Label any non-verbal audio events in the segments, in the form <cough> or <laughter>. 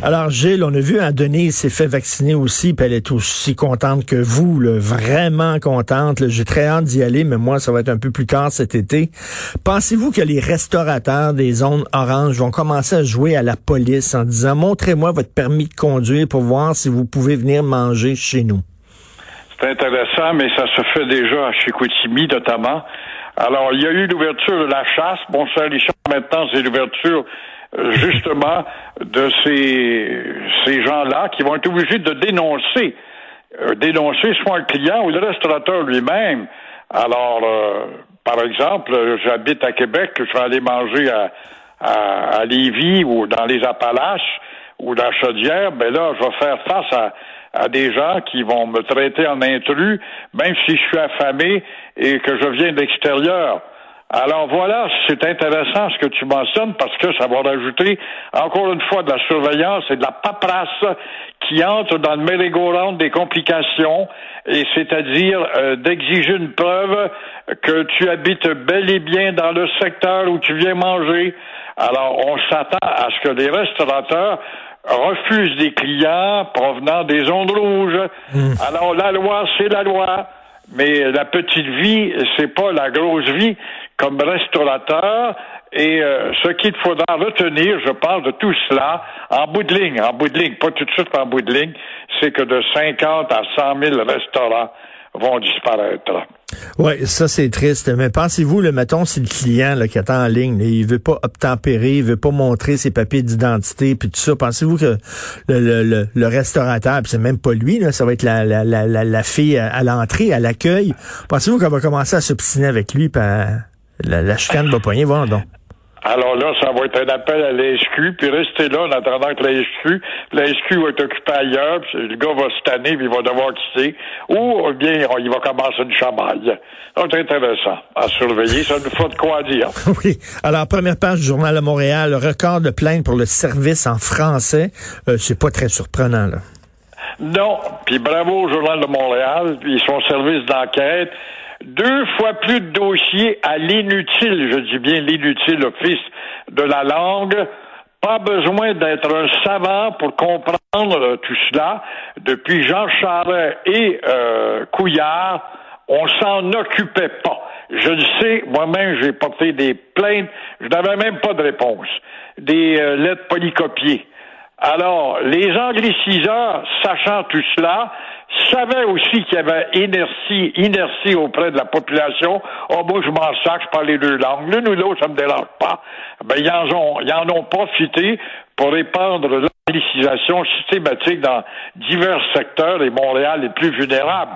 Alors, Gilles, on a vu, hein, Denise s'est fait vacciner aussi, puis elle est aussi contente que vous, là, vraiment contente. J'ai très hâte d'y aller, mais moi, ça va être un peu plus tard cet été. Pensez-vous que les restaurateurs des zones oranges vont commencer à jouer à la police en disant, montrez-moi votre permis de conduire pour voir si vous pouvez venir manger chez nous? C'est intéressant, mais ça se fait déjà à Chicoutimi, notamment. Alors, il y a eu l'ouverture de la chasse. Bon, ça, Richard, maintenant, c'est l'ouverture justement de ces, ces gens-là qui vont être obligés de dénoncer, euh, dénoncer soit un client ou le restaurateur lui-même. Alors, euh, par exemple, j'habite à Québec, je vais aller manger à, à, à Lévis ou dans les Appalaches ou dans Chaudière, ben là, je vais faire face à, à des gens qui vont me traiter en intrus, même si je suis affamé et que je viens de l'extérieur. Alors voilà, c'est intéressant ce que tu mentionnes parce que ça va rajouter encore une fois de la surveillance et de la paperasse qui entre dans le merry-go-round des complications et c'est-à-dire euh, d'exiger une preuve que tu habites bel et bien dans le secteur où tu viens manger. Alors on s'attend à ce que les restaurateurs refusent des clients provenant des zones rouges. Hmm. Alors la loi, c'est la loi. Mais la petite vie, c'est pas la grosse vie comme restaurateur. Et euh, ce qu'il faudra retenir, je parle de tout cela, en bout de ligne, en bout de ligne, pas tout de suite en bout de ligne, c'est que de 50 à 100 000 restaurants vont disparaître. Oui, ça c'est triste. Mais pensez-vous, le mettons, si le client là, qui attend en ligne, il veut pas obtempérer, il veut pas montrer ses papiers d'identité, puis tout ça, pensez-vous que le, le, le, restaurateur, puis c'est même pas lui, là, ça va être la, la, la, la fille à, l'entrée, à l'accueil, pensez-vous qu'on va commencer à s'obstiner avec lui, puis la, la chicane va poigner, voir donc? Alors là, ça va être un appel à l'ESQ, puis restez là en attendant que l'ESQ, l'ESQ va être occupé ailleurs, puis le gars va se tanner, puis il va devoir quitter, ou bien il va commencer une chamaille. C'est intéressant à surveiller, ça nous faut de quoi dire. <laughs> oui. Alors, première page du Journal de Montréal, record de plainte pour le service en français. Euh, c'est pas très surprenant, là. Non, puis bravo au Journal de Montréal, puis son service d'enquête deux fois plus de dossiers à l'inutile, je dis bien l'inutile office de la langue. Pas besoin d'être un savant pour comprendre tout cela. Depuis Jean Charest et euh, Couillard, on s'en occupait pas. Je le sais, moi-même, j'ai porté des plaintes, je n'avais même pas de réponse. Des euh, lettres polycopiées. Alors, les angliciseurs, sachant tout cela, savaient aussi qu'il y avait inertie, inertie auprès de la population. Oh, moi, je m'en sac, je parle les deux langues. L'une ou l'autre, ça me dérange pas. Ben, ils en ont, ils en ont profité pour répandre l'anglicisation systématique dans divers secteurs et Montréal est plus vulnérable.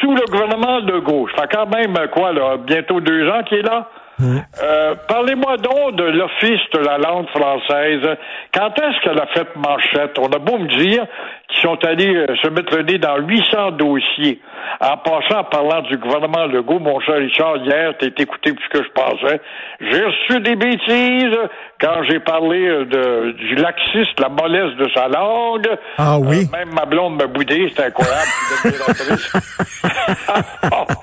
Sous le gouvernement de gauche, ça fait quand même, quoi, là, bientôt deux ans qu'il est là? Euh, parlez-moi donc de l'Office de la langue française. Quand est-ce qu'elle a fait manchette? On a beau me dire qu'ils sont allés euh, se mettre le nez dans 800 dossiers. En passant, en parlant du gouvernement Legault, mon cher Richard, hier, t'as écouté plus que je pensais. J'ai reçu des bêtises quand j'ai parlé euh, de, du laxiste, la mollesse de sa langue. Ah oui? même ma blonde m'a boudé, c'était incroyable. <laughs> <laughs>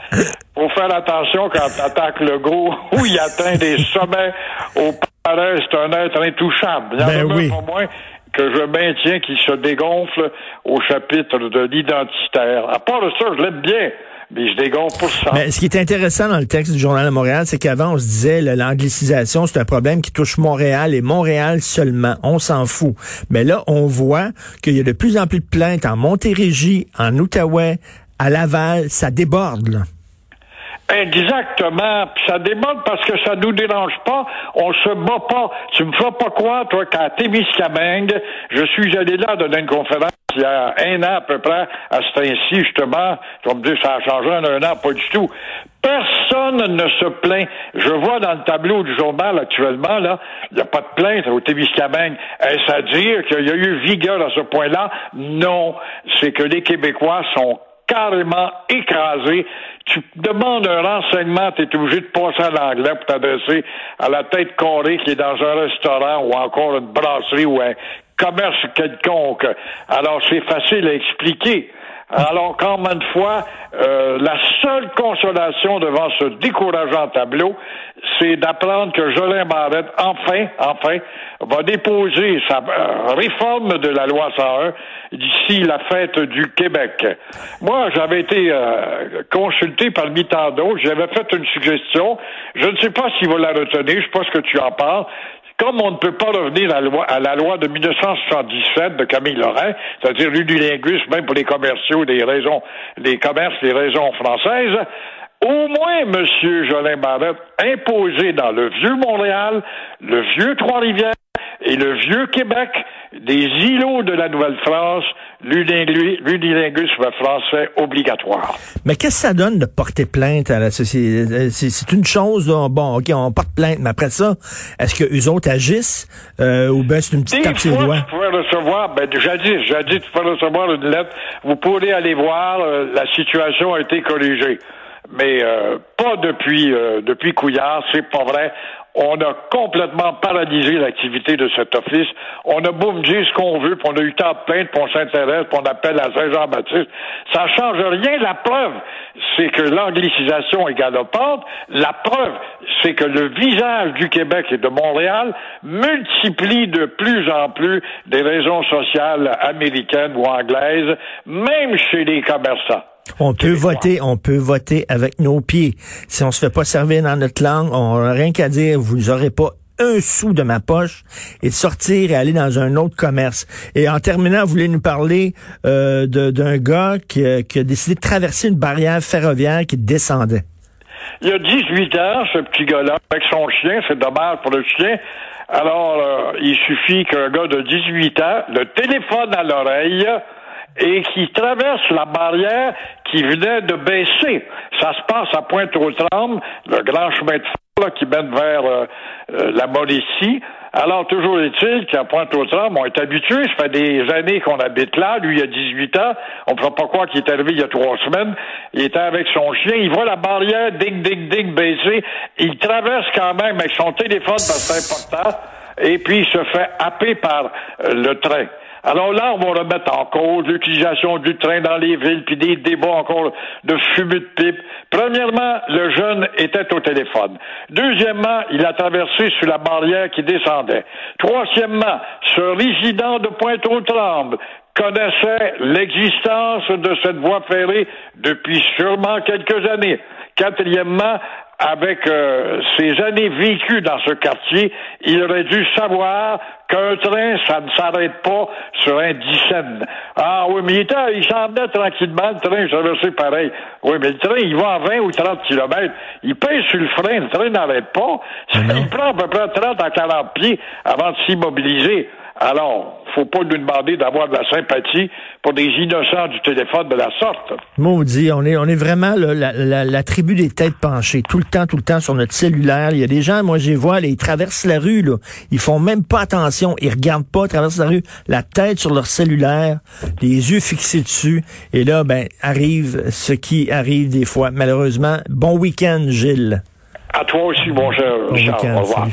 attention quand t'attaques le gros <laughs> où il atteint des sommets au palais, c'est un être intouchable. Il y en ben a oui. moins que je maintiens qui se dégonfle au chapitre de l'identitaire. À part de ça, je l'aime bien. Mais je dégonfle pour ça. Mais ce qui est intéressant dans le texte du Journal de Montréal, c'est qu'avant, on se disait l'anglicisation, c'est un problème qui touche Montréal et Montréal seulement. On s'en fout. Mais là, on voit qu'il y a de plus en plus de plaintes en Montérégie, en Outaouais, à Laval. Ça déborde, là. Exactement. Puis ça déborde parce que ça nous dérange pas. On se bat pas. Tu me feras pas croire, toi, qu'à Témiscamingue, je suis allé là donner une conférence il y a un an à peu près, à ce temps-ci, justement. Tu vas me dire, ça a changé en un an, pas du tout. Personne ne se plaint. Je vois dans le tableau du journal actuellement, là, il n'y a pas de plainte au Témiscamingue. Est-ce à dire qu'il y a eu vigueur à ce point-là? Non. C'est que les Québécois sont carrément écrasés tu demandes un renseignement, tu es obligé de passer à l'anglais pour t'adresser à la tête carrée qui est dans un restaurant ou encore une brasserie ou un commerce quelconque. Alors, c'est facile à expliquer. Alors, qu'en de fois, euh, la seule consolation devant ce décourageant tableau, c'est d'apprendre que Jolin Barrette, enfin, enfin, va déposer sa euh, réforme de la loi 101 d'ici la fête du Québec. Moi, j'avais été euh, consulté par tant d'autres, j'avais fait une suggestion, je ne sais pas s'il va la retenir, je pense que tu en parles, comme on ne peut pas revenir à la loi, la loi de 1977 de Camille Lorrain, c'est-à-dire l'unilinguisme même pour les commerciaux des raisons, les commerces, des raisons françaises, au moins, M. Jolin Barrette, imposer dans le vieux Montréal, le vieux Trois-Rivières et le vieux Québec des îlots de la Nouvelle-France, l'unilinguisme français obligatoire. Mais qu'est-ce que ça donne de porter plainte à la société? C'est une chose, bon, OK, on porte plainte, mais après ça, est-ce que eux autres agissent euh, ou bien c'est une petite tape sur doigts? Vous pouvez recevoir, ben, jadis, jadis, tu pouvez recevoir une lettre, vous pourrez aller voir, euh, la situation a été corrigée mais euh, pas depuis euh, depuis Couillard, c'est pas vrai. On a complètement paralysé l'activité de cet office. On a beau dire ce qu'on veut, puis on a eu tant de plaintes, puis on s'intéresse, puis on appelle à Saint-Jean-Baptiste. Ça change rien. La preuve, c'est que l'anglicisation est galopante. La preuve, c'est que le visage du Québec et de Montréal multiplie de plus en plus des raisons sociales américaines ou anglaises, même chez les commerçants. On peut voter, on peut voter avec nos pieds. Si on se fait pas servir dans notre langue, on n'a rien qu'à dire, vous n'aurez pas un sou de ma poche et sortir et aller dans un autre commerce. Et en terminant, vous voulez nous parler euh, d'un gars qui, a décidé de traverser une barrière ferroviaire qui descendait. Il y a 18 ans, ce petit gars-là, avec son chien, c'est dommage pour le chien. Alors, euh, il suffit qu'un gars de 18 ans, le téléphone à l'oreille, et qui traverse la barrière qui venait de baisser. Ça se passe à Pointe-aux-Trembles, le grand chemin de fer qui mène vers euh, euh, la Mauricie. Alors, toujours est-il qu'à Pointe-aux-Trembles, on est habitué, ça fait des années qu'on habite là, lui, il a 18 ans, on ne pas quoi qu'il est arrivé il y a trois semaines, il était avec son chien, il voit la barrière, ding, ding, ding, baisser, il traverse quand même avec son téléphone, parce que c'est important, et puis il se fait happer par euh, le train. Alors là, on va remettre en cause l'utilisation du train dans les villes, puis des débats encore de fumée de pipe. Premièrement, le jeune était au téléphone. Deuxièmement, il a traversé sur la barrière qui descendait. Troisièmement, ce résident de Pointe-aux-Trembles connaissait l'existence de cette voie ferrée depuis sûrement quelques années. Quatrièmement, avec euh, ses années vécues dans ce quartier, il aurait dû savoir qu'un train, ça ne s'arrête pas sur un dixaine. Ah oui, mais il, était, il s'en venait tranquillement, le train traversait pareil. Oui, mais le train, il va à 20 ou 30 kilomètres. Il pèse sur le frein, le train n'arrête pas. Il prend à peu près 30 à 40 pieds avant de s'immobiliser. Alors, faut pas nous demander d'avoir de la sympathie pour des innocents du téléphone de la sorte. Maudit, on est, on est vraiment la, la, la, tribu des têtes penchées, tout le temps, tout le temps sur notre cellulaire. Il y a des gens, moi, je les vois, ils traversent la rue, là. Ils font même pas attention, ils regardent pas, ils traversent la rue, la tête sur leur cellulaire, les yeux fixés dessus. Et là, ben, arrive ce qui arrive des fois, malheureusement. Bon week-end, Gilles. À toi aussi, mon cher bon Au revoir.